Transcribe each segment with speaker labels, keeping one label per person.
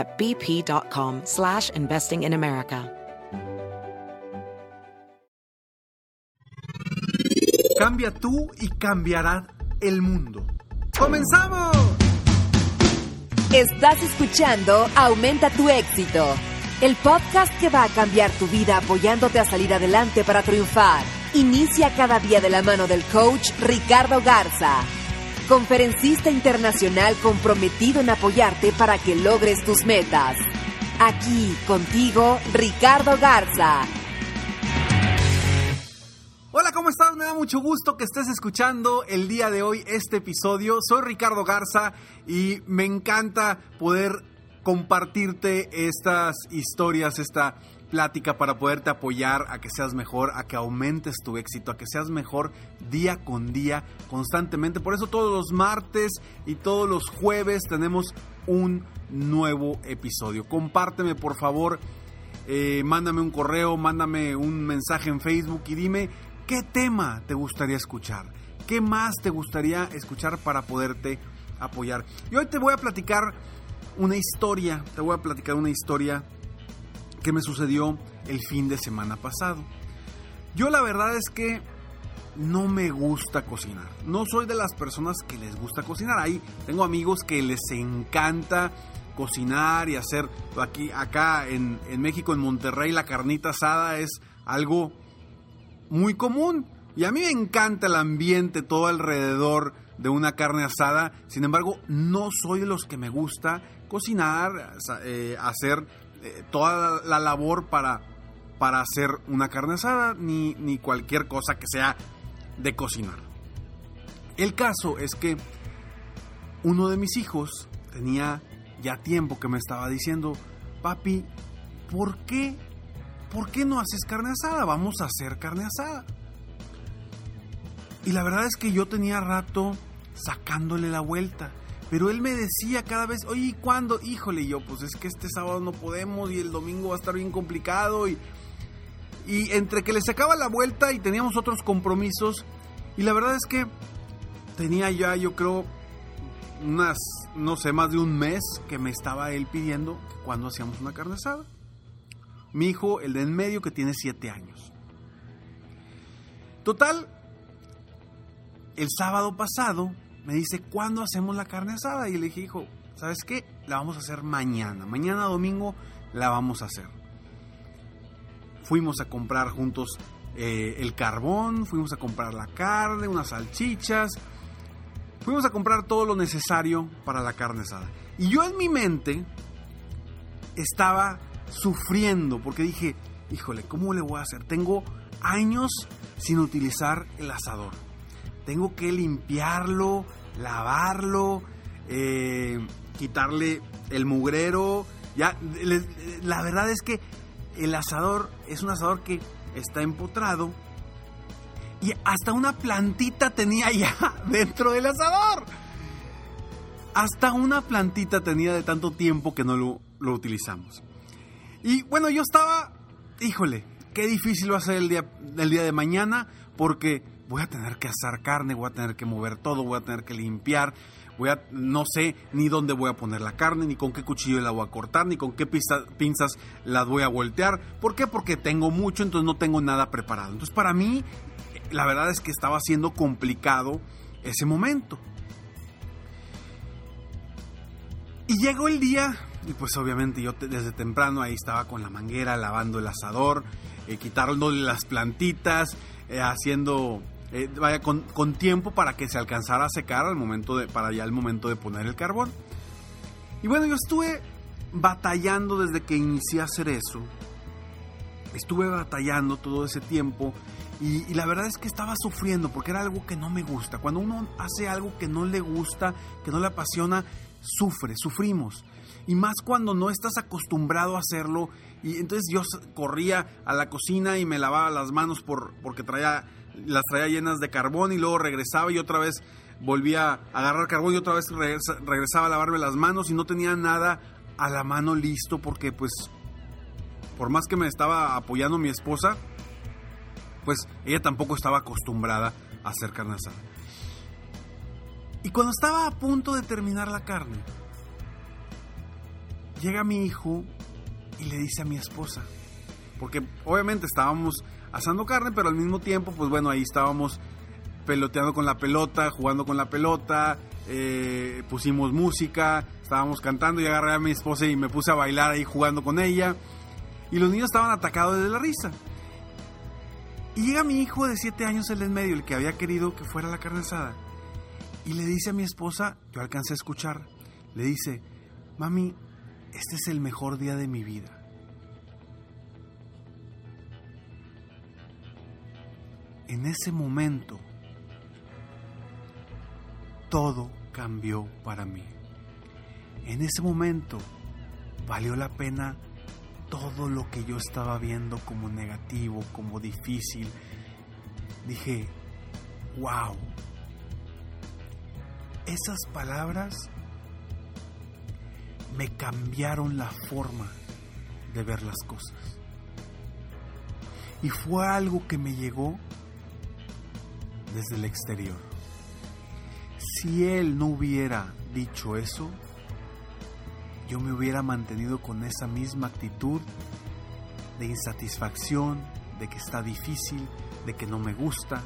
Speaker 1: at bp.com slash investing in America.
Speaker 2: Cambia tú y cambiará el mundo. ¡Comenzamos!
Speaker 3: Estás escuchando Aumenta tu éxito, el podcast que va a cambiar tu vida apoyándote a salir adelante para triunfar. Inicia cada día de la mano del coach Ricardo Garza, conferencista internacional comprometido en apoyarte para que logres tus metas. Aquí contigo, Ricardo Garza.
Speaker 2: Hola, ¿cómo estás? Me da mucho gusto que estés escuchando el día de hoy este episodio. Soy Ricardo Garza y me encanta poder compartirte estas historias, esta plática para poderte apoyar a que seas mejor, a que aumentes tu éxito, a que seas mejor día con día, constantemente. Por eso todos los martes y todos los jueves tenemos un nuevo episodio. Compárteme por favor, eh, mándame un correo, mándame un mensaje en Facebook y dime qué tema te gustaría escuchar, qué más te gustaría escuchar para poderte apoyar. Y hoy te voy a platicar una historia, te voy a platicar una historia que me sucedió el fin de semana pasado. Yo la verdad es que no me gusta cocinar. No soy de las personas que les gusta cocinar. Ahí tengo amigos que les encanta cocinar y hacer aquí acá en, en México en Monterrey la carnita asada es algo muy común y a mí me encanta el ambiente todo alrededor de una carne asada sin embargo no soy de los que me gusta cocinar eh, hacer eh, toda la labor para para hacer una carne asada ni, ni cualquier cosa que sea de cocinar el caso es que uno de mis hijos tenía ya tiempo que me estaba diciendo, papi, ¿por qué? ¿Por qué no haces carne asada? Vamos a hacer carne asada. Y la verdad es que yo tenía rato sacándole la vuelta. Pero él me decía cada vez, oye, ¿y cuándo? Híjole, yo, pues es que este sábado no podemos y el domingo va a estar bien complicado. Y, y entre que le sacaba la vuelta y teníamos otros compromisos. Y la verdad es que tenía ya, yo creo, unas, no sé, más de un mes que me estaba él pidiendo cuando hacíamos una carne asada. Mi hijo, el de en medio, que tiene 7 años. Total, el sábado pasado me dice, ¿cuándo hacemos la carne asada? Y le dije, hijo, ¿sabes qué? La vamos a hacer mañana. Mañana domingo la vamos a hacer. Fuimos a comprar juntos eh, el carbón, fuimos a comprar la carne, unas salchichas, Fuimos a comprar todo lo necesario para la carne asada. Y yo en mi mente estaba sufriendo porque dije, híjole, ¿cómo le voy a hacer? Tengo años sin utilizar el asador. Tengo que limpiarlo, lavarlo, eh, quitarle el mugrero. Ya, la verdad es que el asador es un asador que está empotrado y hasta una plantita tenía ya dentro del asador. Hasta una plantita tenía de tanto tiempo que no lo, utilizamos. Y bueno, yo estaba, híjole, qué difícil va a ser el día, el día de mañana porque voy a tener que asar carne, voy a tener que mover todo, voy a tener que limpiar, voy a, no sé ni dónde voy a poner la carne, ni con qué cuchillo la voy a cortar, ni con qué pinzas las voy a voltear. ¿Por qué? Porque tengo mucho, entonces no tengo nada preparado. Entonces para mí la verdad es que estaba siendo complicado ese momento. Y llegó el día, y pues obviamente yo desde temprano ahí estaba con la manguera lavando el asador, eh, quitándole las plantitas, eh, haciendo, eh, vaya, con, con, tiempo para que se alcanzara a secar al momento de, para ya el momento de poner el carbón. Y bueno, yo estuve batallando desde que inicié a hacer eso. Estuve batallando todo ese tiempo y, y, la verdad es que estaba sufriendo porque era algo que no me gusta. Cuando uno hace algo que no le gusta, que no le apasiona, sufre, sufrimos. Y más cuando no estás acostumbrado a hacerlo. Y entonces yo corría a la cocina y me lavaba las manos por, porque traía, las traía llenas de carbón y luego regresaba y otra vez volvía a agarrar carbón y otra vez regresaba a lavarme las manos y no tenía nada a la mano listo porque pues por más que me estaba apoyando mi esposa, pues ella tampoco estaba acostumbrada a hacer carne asada. Y cuando estaba a punto de terminar la carne, llega mi hijo y le dice a mi esposa, porque obviamente estábamos asando carne, pero al mismo tiempo, pues bueno, ahí estábamos peloteando con la pelota, jugando con la pelota, eh, pusimos música, estábamos cantando y agarré a mi esposa y me puse a bailar ahí jugando con ella. Y los niños estaban atacados de la risa. Y llega mi hijo de 7 años, el en medio, el que había querido que fuera la carne asada. Y le dice a mi esposa, yo alcancé a escuchar, le dice, mami, este es el mejor día de mi vida. En ese momento, todo cambió para mí. En ese momento, valió la pena todo lo que yo estaba viendo como negativo, como difícil. Dije, wow. Esas palabras me cambiaron la forma de ver las cosas. Y fue algo que me llegó desde el exterior. Si él no hubiera dicho eso, yo me hubiera mantenido con esa misma actitud de insatisfacción, de que está difícil, de que no me gusta,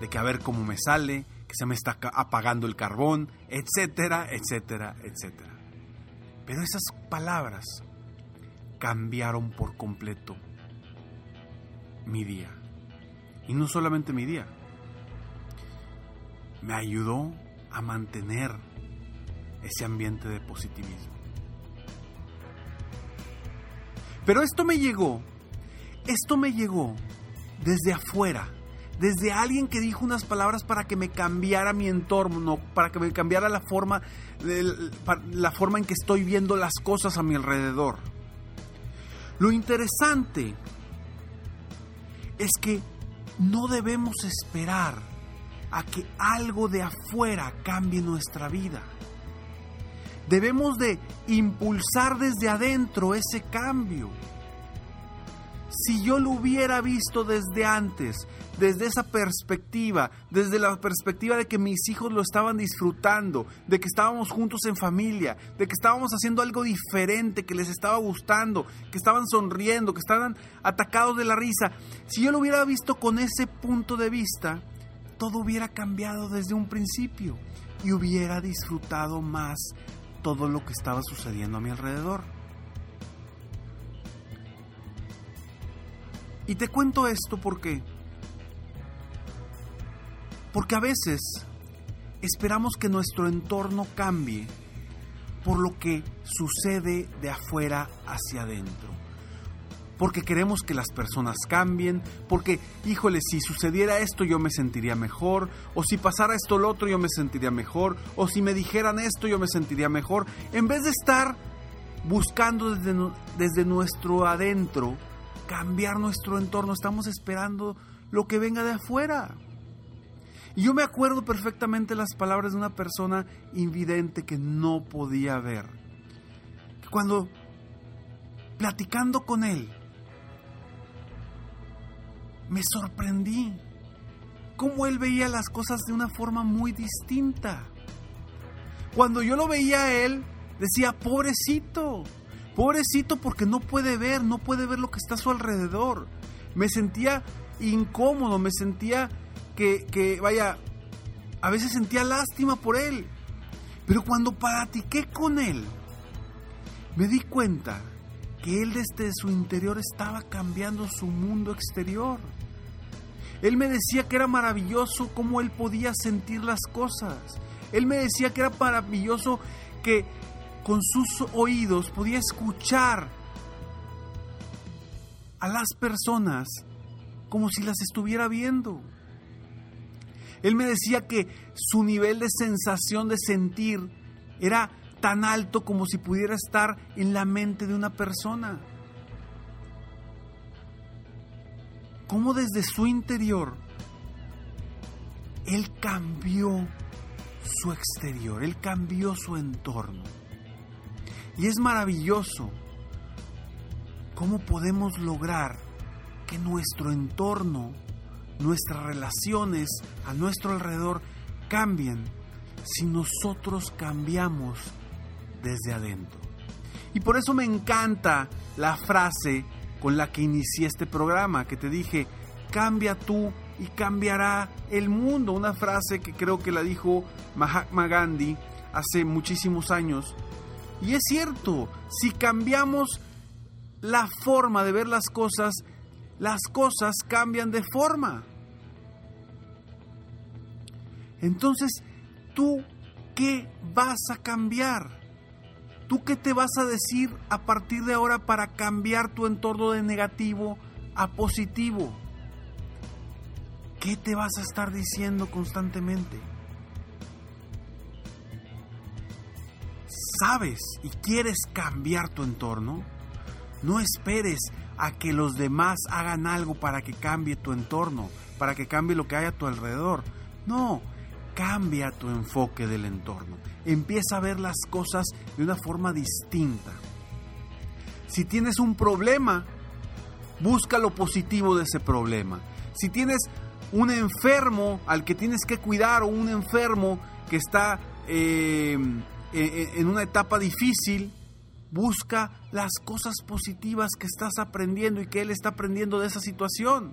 Speaker 2: de que a ver cómo me sale, que se me está apagando el carbón, etcétera, etcétera, etcétera. Pero esas palabras cambiaron por completo mi día. Y no solamente mi día. Me ayudó a mantener ese ambiente de positivismo. Pero esto me llegó, esto me llegó desde afuera, desde alguien que dijo unas palabras para que me cambiara mi entorno, para que me cambiara la forma, la forma en que estoy viendo las cosas a mi alrededor. Lo interesante es que no debemos esperar a que algo de afuera cambie nuestra vida. Debemos de impulsar desde adentro ese cambio. Si yo lo hubiera visto desde antes, desde esa perspectiva, desde la perspectiva de que mis hijos lo estaban disfrutando, de que estábamos juntos en familia, de que estábamos haciendo algo diferente, que les estaba gustando, que estaban sonriendo, que estaban atacados de la risa, si yo lo hubiera visto con ese punto de vista, todo hubiera cambiado desde un principio y hubiera disfrutado más todo lo que estaba sucediendo a mi alrededor. Y te cuento esto porque porque a veces esperamos que nuestro entorno cambie por lo que sucede de afuera hacia adentro. Porque queremos que las personas cambien, porque, híjole, si sucediera esto yo me sentiría mejor, o si pasara esto lo otro yo me sentiría mejor, o si me dijeran esto yo me sentiría mejor, en vez de estar buscando desde, desde nuestro adentro cambiar nuestro entorno, estamos esperando lo que venga de afuera. Y yo me acuerdo perfectamente las palabras de una persona invidente que no podía ver. Cuando platicando con él, me sorprendí cómo él veía las cosas de una forma muy distinta. Cuando yo lo veía a él, decía, pobrecito, Pobrecito porque no puede ver, no puede ver lo que está a su alrededor. Me sentía incómodo, me sentía que, vaya, a veces sentía lástima por él. Pero cuando platiqué con él, me di cuenta que él desde su interior estaba cambiando su mundo exterior. Él me decía que era maravilloso cómo él podía sentir las cosas. Él me decía que era maravilloso que con sus oídos podía escuchar a las personas como si las estuviera viendo. Él me decía que su nivel de sensación de sentir era tan alto como si pudiera estar en la mente de una persona. Cómo desde su interior Él cambió su exterior, Él cambió su entorno. Y es maravilloso cómo podemos lograr que nuestro entorno, nuestras relaciones a nuestro alrededor cambien si nosotros cambiamos desde adentro. Y por eso me encanta la frase con la que inicié este programa, que te dije, cambia tú y cambiará el mundo. Una frase que creo que la dijo Mahatma Gandhi hace muchísimos años. Y es cierto, si cambiamos la forma de ver las cosas, las cosas cambian de forma. Entonces, ¿tú qué vas a cambiar? ¿Tú qué te vas a decir a partir de ahora para cambiar tu entorno de negativo a positivo? ¿Qué te vas a estar diciendo constantemente? ¿Sabes y quieres cambiar tu entorno? No esperes a que los demás hagan algo para que cambie tu entorno, para que cambie lo que hay a tu alrededor. No, cambia tu enfoque del entorno. Empieza a ver las cosas de una forma distinta. Si tienes un problema, busca lo positivo de ese problema. Si tienes un enfermo al que tienes que cuidar o un enfermo que está eh, en una etapa difícil, busca las cosas positivas que estás aprendiendo y que él está aprendiendo de esa situación.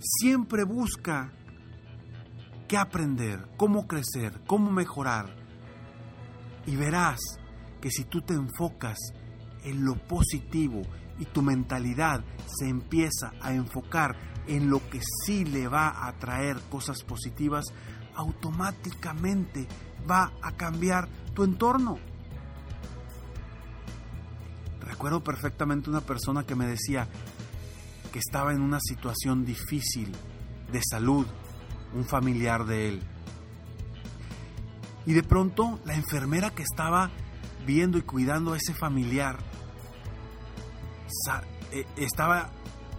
Speaker 2: Siempre busca qué aprender, cómo crecer, cómo mejorar. Y verás que si tú te enfocas en lo positivo y tu mentalidad se empieza a enfocar en lo que sí le va a traer cosas positivas, automáticamente va a cambiar tu entorno. Recuerdo perfectamente una persona que me decía que estaba en una situación difícil de salud, un familiar de él. Y de pronto la enfermera que estaba viendo y cuidando a ese familiar eh, estaba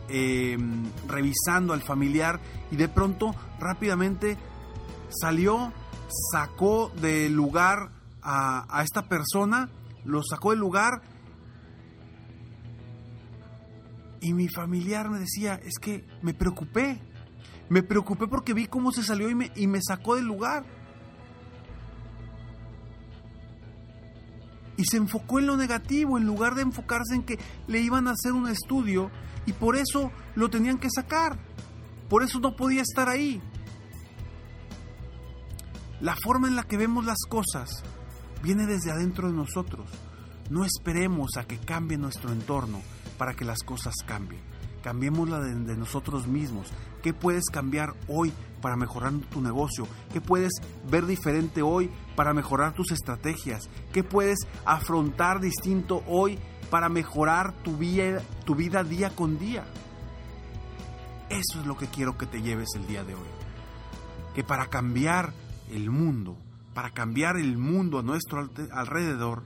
Speaker 2: em, revisando al familiar y de pronto rápidamente salió, sacó del lugar a, a esta persona, lo sacó del lugar y mi familiar me decía, es que me preocupé, me preocupé porque vi cómo se salió y me, y me sacó del lugar. Y se enfocó en lo negativo en lugar de enfocarse en que le iban a hacer un estudio y por eso lo tenían que sacar. Por eso no podía estar ahí. La forma en la que vemos las cosas viene desde adentro de nosotros. No esperemos a que cambie nuestro entorno para que las cosas cambien. Cambiémosla de, de nosotros mismos. ¿Qué puedes cambiar hoy para mejorar tu negocio? ¿Qué puedes ver diferente hoy para mejorar tus estrategias? ¿Qué puedes afrontar distinto hoy para mejorar tu vida, tu vida día con día? Eso es lo que quiero que te lleves el día de hoy. Que para cambiar el mundo, para cambiar el mundo a nuestro alrededor,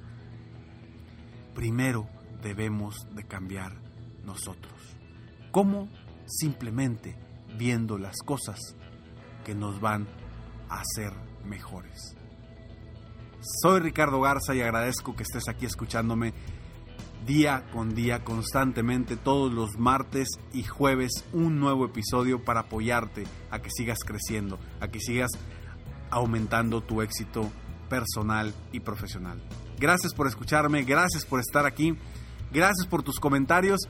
Speaker 2: primero debemos de cambiar nosotros. ¿Cómo? Simplemente viendo las cosas que nos van a hacer mejores. Soy Ricardo Garza y agradezco que estés aquí escuchándome día con día, constantemente, todos los martes y jueves, un nuevo episodio para apoyarte a que sigas creciendo, a que sigas aumentando tu éxito personal y profesional. Gracias por escucharme, gracias por estar aquí, gracias por tus comentarios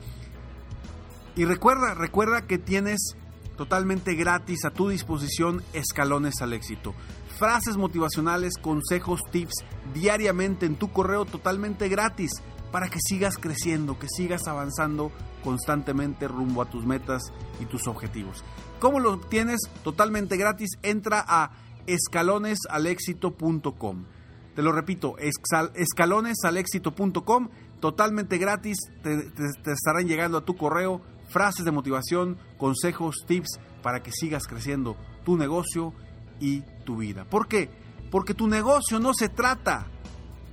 Speaker 2: y recuerda, recuerda que tienes totalmente gratis a tu disposición escalones al éxito. Frases motivacionales, consejos, tips diariamente en tu correo totalmente gratis. para que sigas creciendo, que sigas avanzando constantemente rumbo a tus metas y tus objetivos. ¿Cómo lo obtienes? Totalmente gratis. Entra a escalonesalexito.com. Te lo repito, escalonesalexito.com, totalmente gratis. Te, te estarán llegando a tu correo frases de motivación, consejos, tips para que sigas creciendo tu negocio y tu vida. ¿Por qué? Porque tu negocio no se trata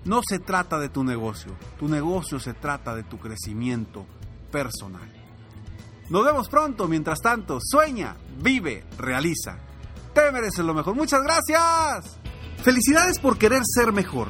Speaker 2: no se trata de tu negocio, tu negocio se trata de tu crecimiento personal. Nos vemos pronto, mientras tanto, sueña, vive, realiza. Te mereces lo mejor. Muchas gracias. Felicidades por querer ser mejor.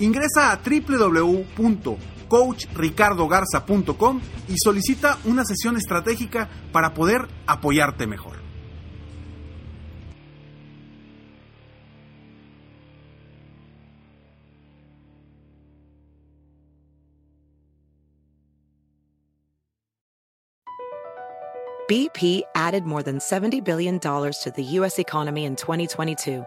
Speaker 2: ingresa a www.coachricardogarza.com y solicita una sesión estratégica para poder apoyarte mejor.
Speaker 1: BP added more than $70 billion to the U.S. economy in 2022.